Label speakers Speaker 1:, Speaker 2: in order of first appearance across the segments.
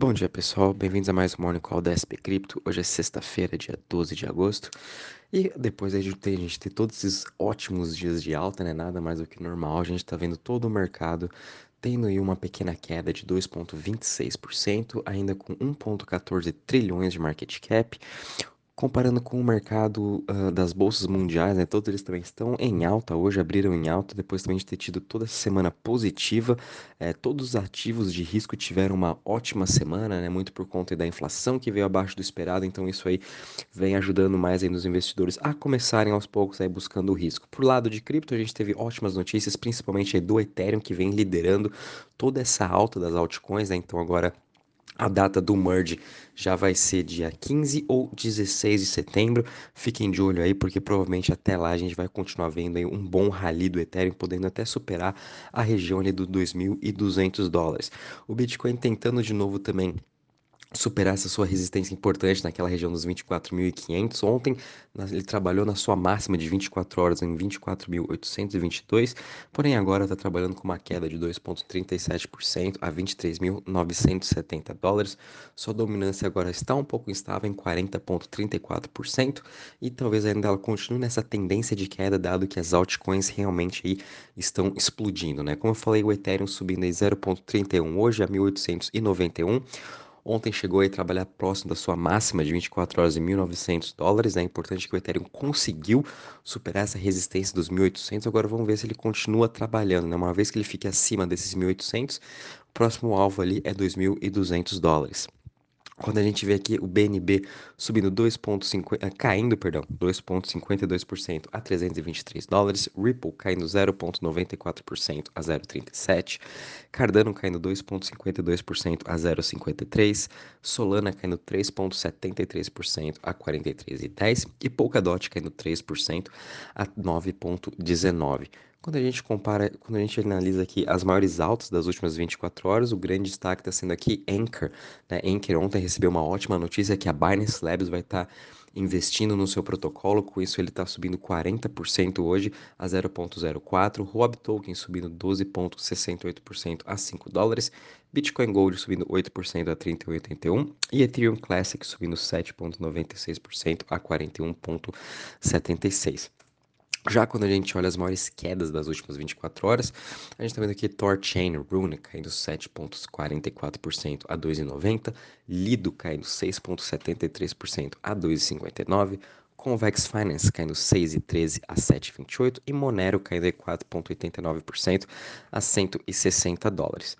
Speaker 1: Bom dia pessoal, bem-vindos a mais um Morning Call da SP Cripto. Hoje é sexta-feira, dia 12 de agosto. E depois de a gente ter todos esses ótimos dias de alta, né? Nada mais do que normal, a gente tá vendo todo o mercado tendo aí uma pequena queda de 2,26%, ainda com 1,14 trilhões de market cap. Comparando com o mercado uh, das bolsas mundiais, né, todos eles também estão em alta hoje, abriram em alta, depois também de ter tido toda essa semana positiva. É, todos os ativos de risco tiveram uma ótima semana, né, muito por conta da inflação que veio abaixo do esperado, então isso aí vem ajudando mais aí nos investidores a começarem aos poucos aí buscando o risco. Por lado de cripto, a gente teve ótimas notícias, principalmente do Ethereum, que vem liderando toda essa alta das altcoins, né, então agora a data do merge já vai ser dia 15 ou 16 de setembro. Fiquem de olho aí, porque provavelmente até lá a gente vai continuar vendo aí um bom rally do Ethereum, podendo até superar a região ali dos 2.200 dólares. O Bitcoin tentando de novo também superar essa sua resistência importante naquela região dos 24.500. Ontem ele trabalhou na sua máxima de 24 horas em 24.822, porém agora está trabalhando com uma queda de 2,37% a 23.970 dólares. Sua dominância agora está um pouco instável em 40,34% e talvez ainda ela continue nessa tendência de queda, dado que as altcoins realmente aí estão explodindo, né? Como eu falei, o Ethereum subindo em 0,31 hoje a 1.891. Ontem chegou a trabalhar próximo da sua máxima de 24 horas e 1.900 dólares. É importante que o Ethereum conseguiu superar essa resistência dos 1.800. Agora vamos ver se ele continua trabalhando. Né? Uma vez que ele fique acima desses 1.800, o próximo alvo ali é 2.200 dólares. Quando a gente vê aqui o BNB subindo 2.50, eh, caindo, perdão, 2.52% a 323 dólares, Ripple caindo 0.94% a 0.37, Cardano caindo 2.52% a 0.53, Solana caindo 3.73% a 43,10 e Polkadot caindo 3% a 9.19. Quando a gente compara, quando a gente analisa aqui as maiores altas das últimas 24 horas, o grande destaque está sendo aqui Anchor. Né? Anchor ontem recebeu uma ótima notícia que a Binance Labs vai estar tá investindo no seu protocolo, com isso ele está subindo 40% hoje a 0.04, Rob Token subindo 12.68% a 5 dólares, Bitcoin Gold subindo 8% a 30,81 e Ethereum Classic subindo 7.96% a 41.76. Já quando a gente olha as maiores quedas das últimas 24 horas, a gente está vendo aqui Torchain Rune caindo 7,44% a 2,90, Lido caindo 6,73% a 2,59%, Convex Finance caindo 6,13 a 7,28 e Monero caindo 4,89% a 160 dólares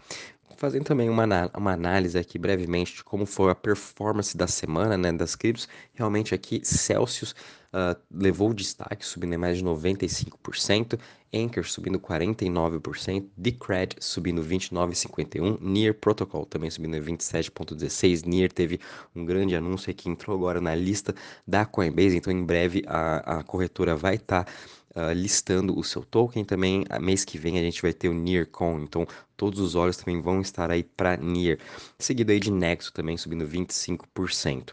Speaker 1: fazendo também uma, uma análise aqui brevemente de como foi a performance da semana né, das criptos. Realmente aqui Celsius uh, levou o destaque, subindo mais de 95%, Anchor subindo 49%, Decred subindo 29,51%, Near Protocol também subindo em 27,16%. Near teve um grande anúncio que entrou agora na lista da Coinbase, então em breve a, a corretora vai estar. Tá uh, listando o seu token. Também, mês que vem, a gente vai ter o NearCon, então todos os olhos também vão estar aí para Near. Seguido aí de Nexo também subindo 25%.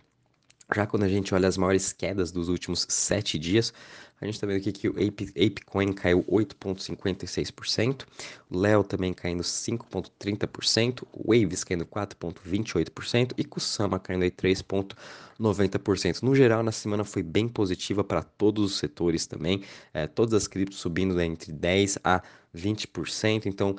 Speaker 1: Já quando a gente olha as maiores quedas dos últimos sete dias, a gente está vendo aqui que o Ape, ApeCoin caiu 8,56%, o Leo também caindo 5,30%, o Waves caindo 4,28% e Kusama caindo 3,90%. No geral, na semana foi bem positiva para todos os setores também, é, todas as criptos subindo né, entre 10% a 20%, então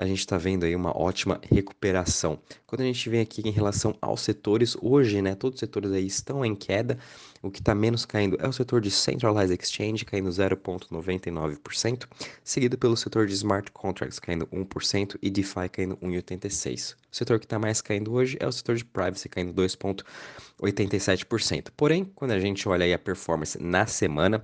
Speaker 1: a gente está vendo aí uma ótima recuperação. Quando a gente vem aqui em relação aos setores, hoje, né, todos os setores aí estão em queda. O que está menos caindo é o setor de Centralized Exchange, caindo 0,99%, seguido pelo setor de Smart Contracts, caindo 1%, e DeFi caindo 1,86%. O setor que está mais caindo hoje é o setor de Privacy, caindo 2,87%. Porém, quando a gente olha aí a performance na semana,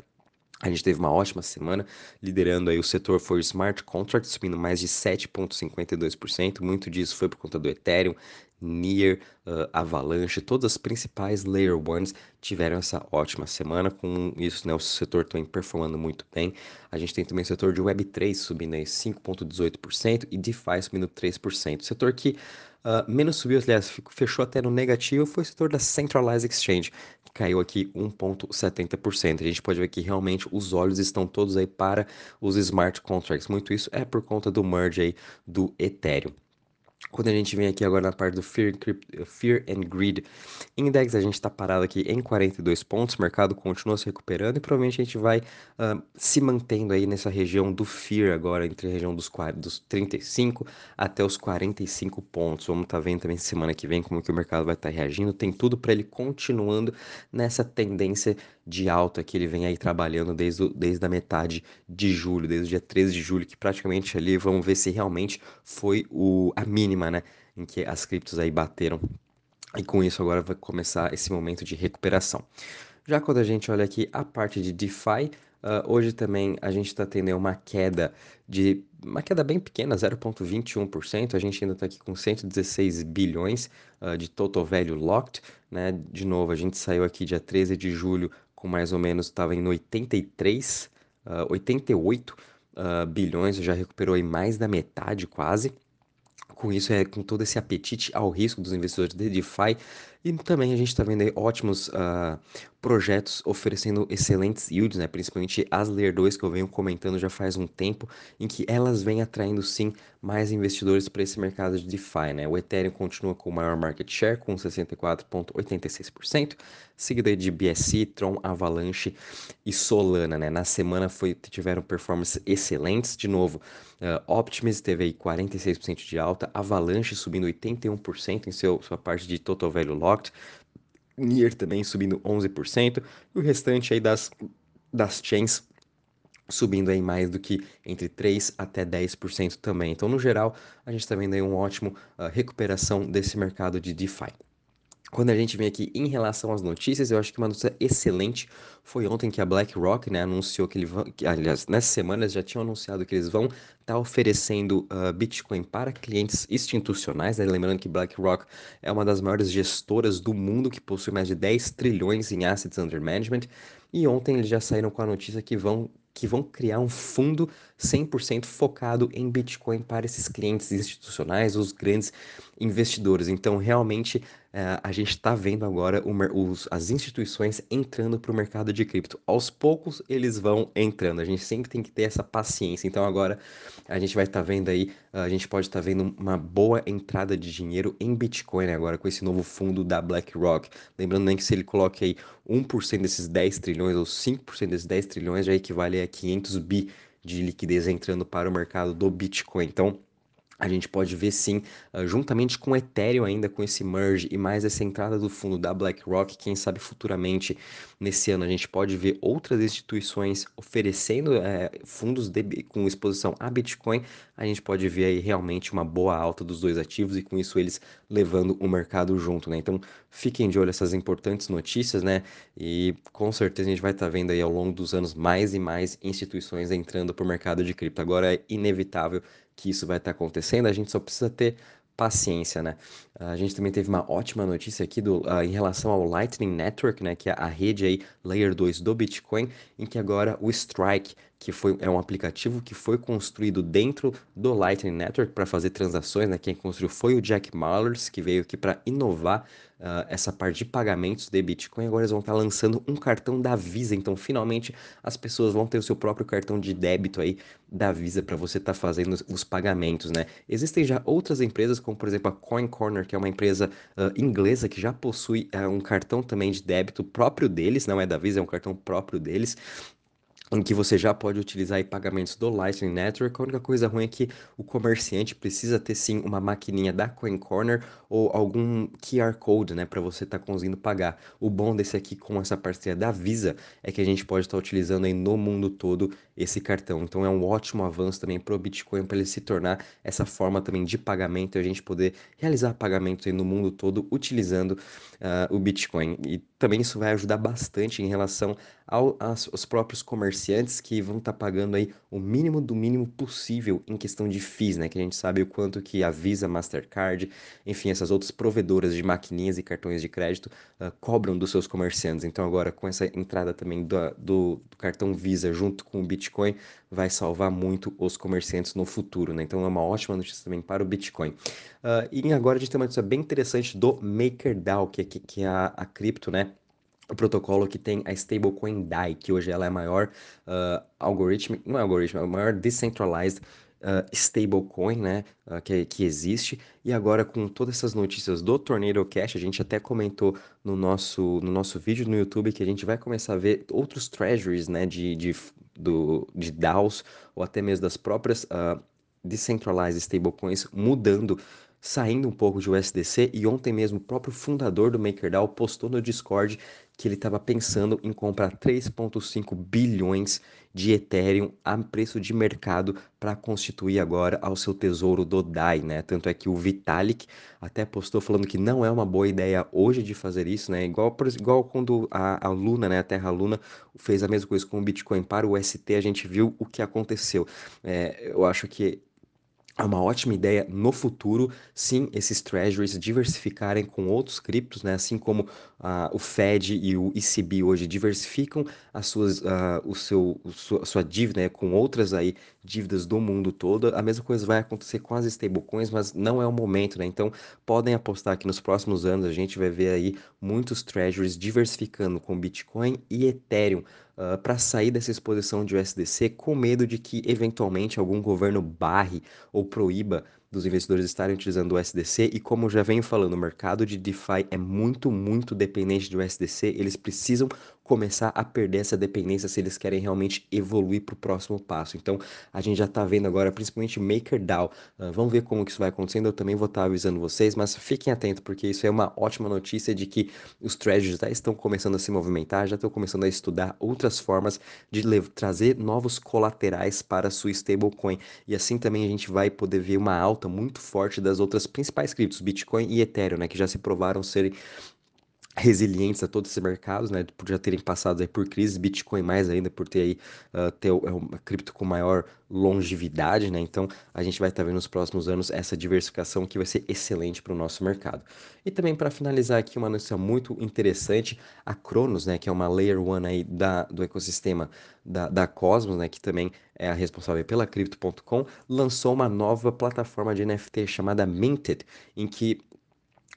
Speaker 1: a gente teve uma ótima semana, liderando aí o setor for Smart Contracts, subindo mais de 7,52%. Muito disso foi por conta do Ethereum, Near, uh, Avalanche, todas as principais Layer Ones tiveram essa ótima semana. Com isso, né, o setor também performando muito bem. A gente tem também o setor de Web3 subindo aí 5,18% e DeFi subindo 3%. O setor que uh, menos subiu, aliás, fechou até no negativo, foi o setor da Centralized Exchange, que caiu aqui 1,70%. A gente pode ver que realmente os olhos estão todos aí para os smart contracts. Muito isso é por conta do merge aí do Ethereum. Quando a gente vem aqui agora na parte do Fear, Fear and Greed Index, a gente está parado aqui em 42 pontos, o mercado continua se recuperando e provavelmente a gente vai uh, se mantendo aí nessa região do Fear agora, entre a região dos, dos 35 até os 45 pontos. Vamos estar tá vendo também semana que vem como que o mercado vai estar tá reagindo. Tem tudo para ele continuando nessa tendência de alta que ele vem aí trabalhando desde, o, desde a metade de julho, desde o dia 13 de julho, que praticamente ali vamos ver se realmente foi o, a mínima, né? Em que as criptos aí bateram. E com isso agora vai começar esse momento de recuperação. Já quando a gente olha aqui a parte de DeFi, Uh, hoje também a gente está tendo uma queda de uma queda bem pequena, 0,21%. A gente ainda está aqui com 116 bilhões uh, de total value locked, né? De novo, a gente saiu aqui dia 13 de julho com mais ou menos, estava em 83, uh, 88 uh, bilhões, já recuperou aí mais da metade quase. Com isso, é com todo esse apetite ao risco dos investidores de DeFi, e também a gente está vendo aí ótimos uh, projetos oferecendo excelentes yields, né? principalmente as Layer 2 que eu venho comentando já faz um tempo, em que elas vêm atraindo sim mais investidores para esse mercado de DeFi. Né? O Ethereum continua com o maior market share, com 64,86%, seguido de BSC, Tron, Avalanche e Solana. Né? Na semana foi, tiveram performances excelentes, de novo, uh, Optimus teve aí 46% de alta, Avalanche subindo 81% em seu, sua parte de total value lock, Nier também subindo 11%, e o restante aí das, das chains subindo aí mais do que entre 3 até 10% também. Então, no geral, a gente está vendo aí uma ótima uh, recuperação desse mercado de DeFi. Quando a gente vem aqui em relação às notícias, eu acho que uma notícia excelente foi ontem que a BlackRock né, anunciou que ele vão, aliás, nessas semanas já tinham anunciado que eles vão estar tá oferecendo uh, Bitcoin para clientes institucionais, né? lembrando que BlackRock é uma das maiores gestoras do mundo, que possui mais de 10 trilhões em assets under management, e ontem eles já saíram com a notícia que vão que vão criar um fundo 100% focado em Bitcoin para esses clientes institucionais, os grandes investidores. Então, realmente, é, a gente está vendo agora os, as instituições entrando para o mercado de cripto. Aos poucos, eles vão entrando. A gente sempre tem que ter essa paciência. Então, agora, a gente vai estar tá vendo aí, a gente pode estar tá vendo uma boa entrada de dinheiro em Bitcoin agora com esse novo fundo da BlackRock. Lembrando nem que se ele coloque aí 1% desses 10 trilhões ou 5% desses 10 trilhões já equivale a 500 bi de liquidez entrando para o mercado do Bitcoin. Então, a gente pode ver sim, uh, juntamente com o Ethereum ainda, com esse merge e mais essa entrada do fundo da BlackRock, quem sabe futuramente, nesse ano, a gente pode ver outras instituições oferecendo é, fundos de, com exposição a Bitcoin, a gente pode ver aí realmente uma boa alta dos dois ativos e com isso eles levando o mercado junto, né? Então, fiquem de olho essas importantes notícias, né? E com certeza a gente vai estar tá vendo aí ao longo dos anos mais e mais instituições entrando para o mercado de cripto. Agora é inevitável que isso vai estar tá acontecendo, a gente só precisa ter paciência, né? A gente também teve uma ótima notícia aqui do, uh, em relação ao Lightning Network, né, que é a rede aí Layer 2 do Bitcoin, em que agora o Strike, que foi, é um aplicativo que foi construído dentro do Lightning Network para fazer transações, né? Quem construiu foi o Jack Mallers, que veio aqui para inovar uh, essa parte de pagamentos de Bitcoin. Agora eles vão estar tá lançando um cartão da Visa. Então, finalmente, as pessoas vão ter o seu próprio cartão de débito aí da Visa para você estar tá fazendo os pagamentos, né? Existem já outras empresas, como por exemplo a Coin Corner, que é uma empresa uh, inglesa que já possui uh, um cartão também de débito próprio deles, não é da Visa, é um cartão próprio deles em que você já pode utilizar pagamentos do Lightning Network. A única coisa ruim é que o comerciante precisa ter sim uma maquininha da Coin Corner ou algum QR Code, né, para você estar tá conseguindo pagar. O bom desse aqui com essa parceria da Visa é que a gente pode estar tá utilizando aí no mundo todo esse cartão. Então é um ótimo avanço também para o Bitcoin para ele se tornar essa forma também de pagamento e a gente poder realizar pagamentos no mundo todo utilizando uh, o Bitcoin. E também isso vai ajudar bastante em relação ao, aos próprios comerciantes que vão estar tá pagando aí o mínimo do mínimo possível em questão de FIIs, né? Que a gente sabe o quanto que a Visa, Mastercard, enfim, essas outras provedoras de maquininhas e cartões de crédito uh, cobram dos seus comerciantes. Então agora com essa entrada também do, do, do, cartão Visa junto com o Bitcoin vai salvar muito os comerciantes no futuro, né? Então é uma ótima notícia também para o Bitcoin. Uh, e agora a gente tem uma notícia bem interessante do MakerDAO, que, que, que é a, a cripto, né? o protocolo que tem a stablecoin DAI, que hoje ela é a maior uh, algoritmo, não é algoritmo, é a maior decentralized uh, stablecoin, né, uh, que, que existe. E agora com todas essas notícias do Tornado Cash, a gente até comentou no nosso, no nosso vídeo no YouTube que a gente vai começar a ver outros treasuries, né, de, de, do, de DAOs ou até mesmo das próprias uh, decentralized stablecoins mudando saindo um pouco de USDC e ontem mesmo o próprio fundador do MakerDAO postou no Discord que ele estava pensando em comprar 3,5 bilhões de Ethereum a preço de mercado para constituir agora ao seu tesouro do DAI, né? Tanto é que o Vitalik até postou falando que não é uma boa ideia hoje de fazer isso, né? Igual, igual quando a, a Luna, né, a Terra Luna, fez a mesma coisa com o Bitcoin para o ST, a gente viu o que aconteceu. É, eu acho que é uma ótima ideia no futuro, sim, esses treasuries diversificarem com outros criptos, né? Assim como uh, o Fed e o ECB hoje diversificam as suas, uh, o seu, sua, sua dívida né? com outras aí dívidas do mundo todo. A mesma coisa vai acontecer com as stablecoins, mas não é o momento, né? Então podem apostar que nos próximos anos a gente vai ver aí muitos treasuries diversificando com Bitcoin e Ethereum uh, ah, para sair dessa exposição de USDC com medo de que eventualmente algum governo barre ou proíba dos investidores estarem utilizando o USDC e como já venho falando, o mercado de DeFi é muito, muito dependente do USDC, eles precisam começar a perder essa dependência se eles querem realmente evoluir para o próximo passo. Então, a gente já está vendo agora, principalmente MakerDAO. Uh, vamos ver como que isso vai acontecendo. Eu também vou estar tá avisando vocês, mas fiquem atentos porque isso é uma ótima notícia de que os treasuries já estão começando a se movimentar, já estão começando a estudar outras formas de trazer novos colaterais para a sua stablecoin. E assim também a gente vai poder ver uma alta muito forte das outras principais criptos, Bitcoin e Ethereum, né, que já se provaram serem resilientes a todos esses mercados, né, por já terem passado aí por crises, Bitcoin mais ainda por ter aí uh, ter é uma cripto com maior longevidade, né? Então a gente vai estar tá vendo nos próximos anos essa diversificação que vai ser excelente para o nosso mercado. E também para finalizar aqui uma notícia muito interessante, a Cronos, né, que é uma layer one aí da, do ecossistema da, da Cosmos, né, que também é a responsável pela Crypto.com, lançou uma nova plataforma de NFT chamada Minted, em que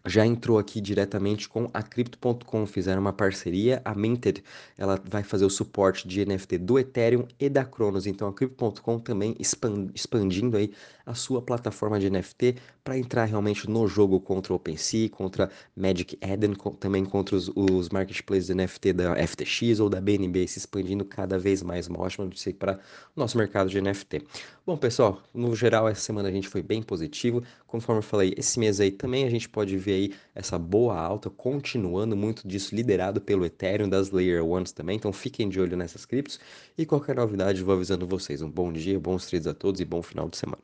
Speaker 1: já entrou aqui diretamente com a Crypto.com, fizeram uma parceria, a Minted, ela vai fazer o suporte de NFT do Ethereum e da Cronos, então a Crypto.com também expandindo aí a sua plataforma de NFT para entrar realmente no jogo contra o OpenSea, contra Magic Eden, também contra os, os marketplaces de NFT da FTX ou da BNB, se expandindo cada vez mais, uma ótima notícia para o nosso mercado de NFT. Bom, pessoal, no geral essa semana a gente foi bem positivo, conforme eu falei, esse mês aí também a gente pode ver aí essa boa alta, continuando muito disso liderado pelo Ethereum, das Layer Ones também, então fiquem de olho nessas criptos e qualquer novidade vou avisando vocês. Um bom dia, bons trades a todos e bom final de semana.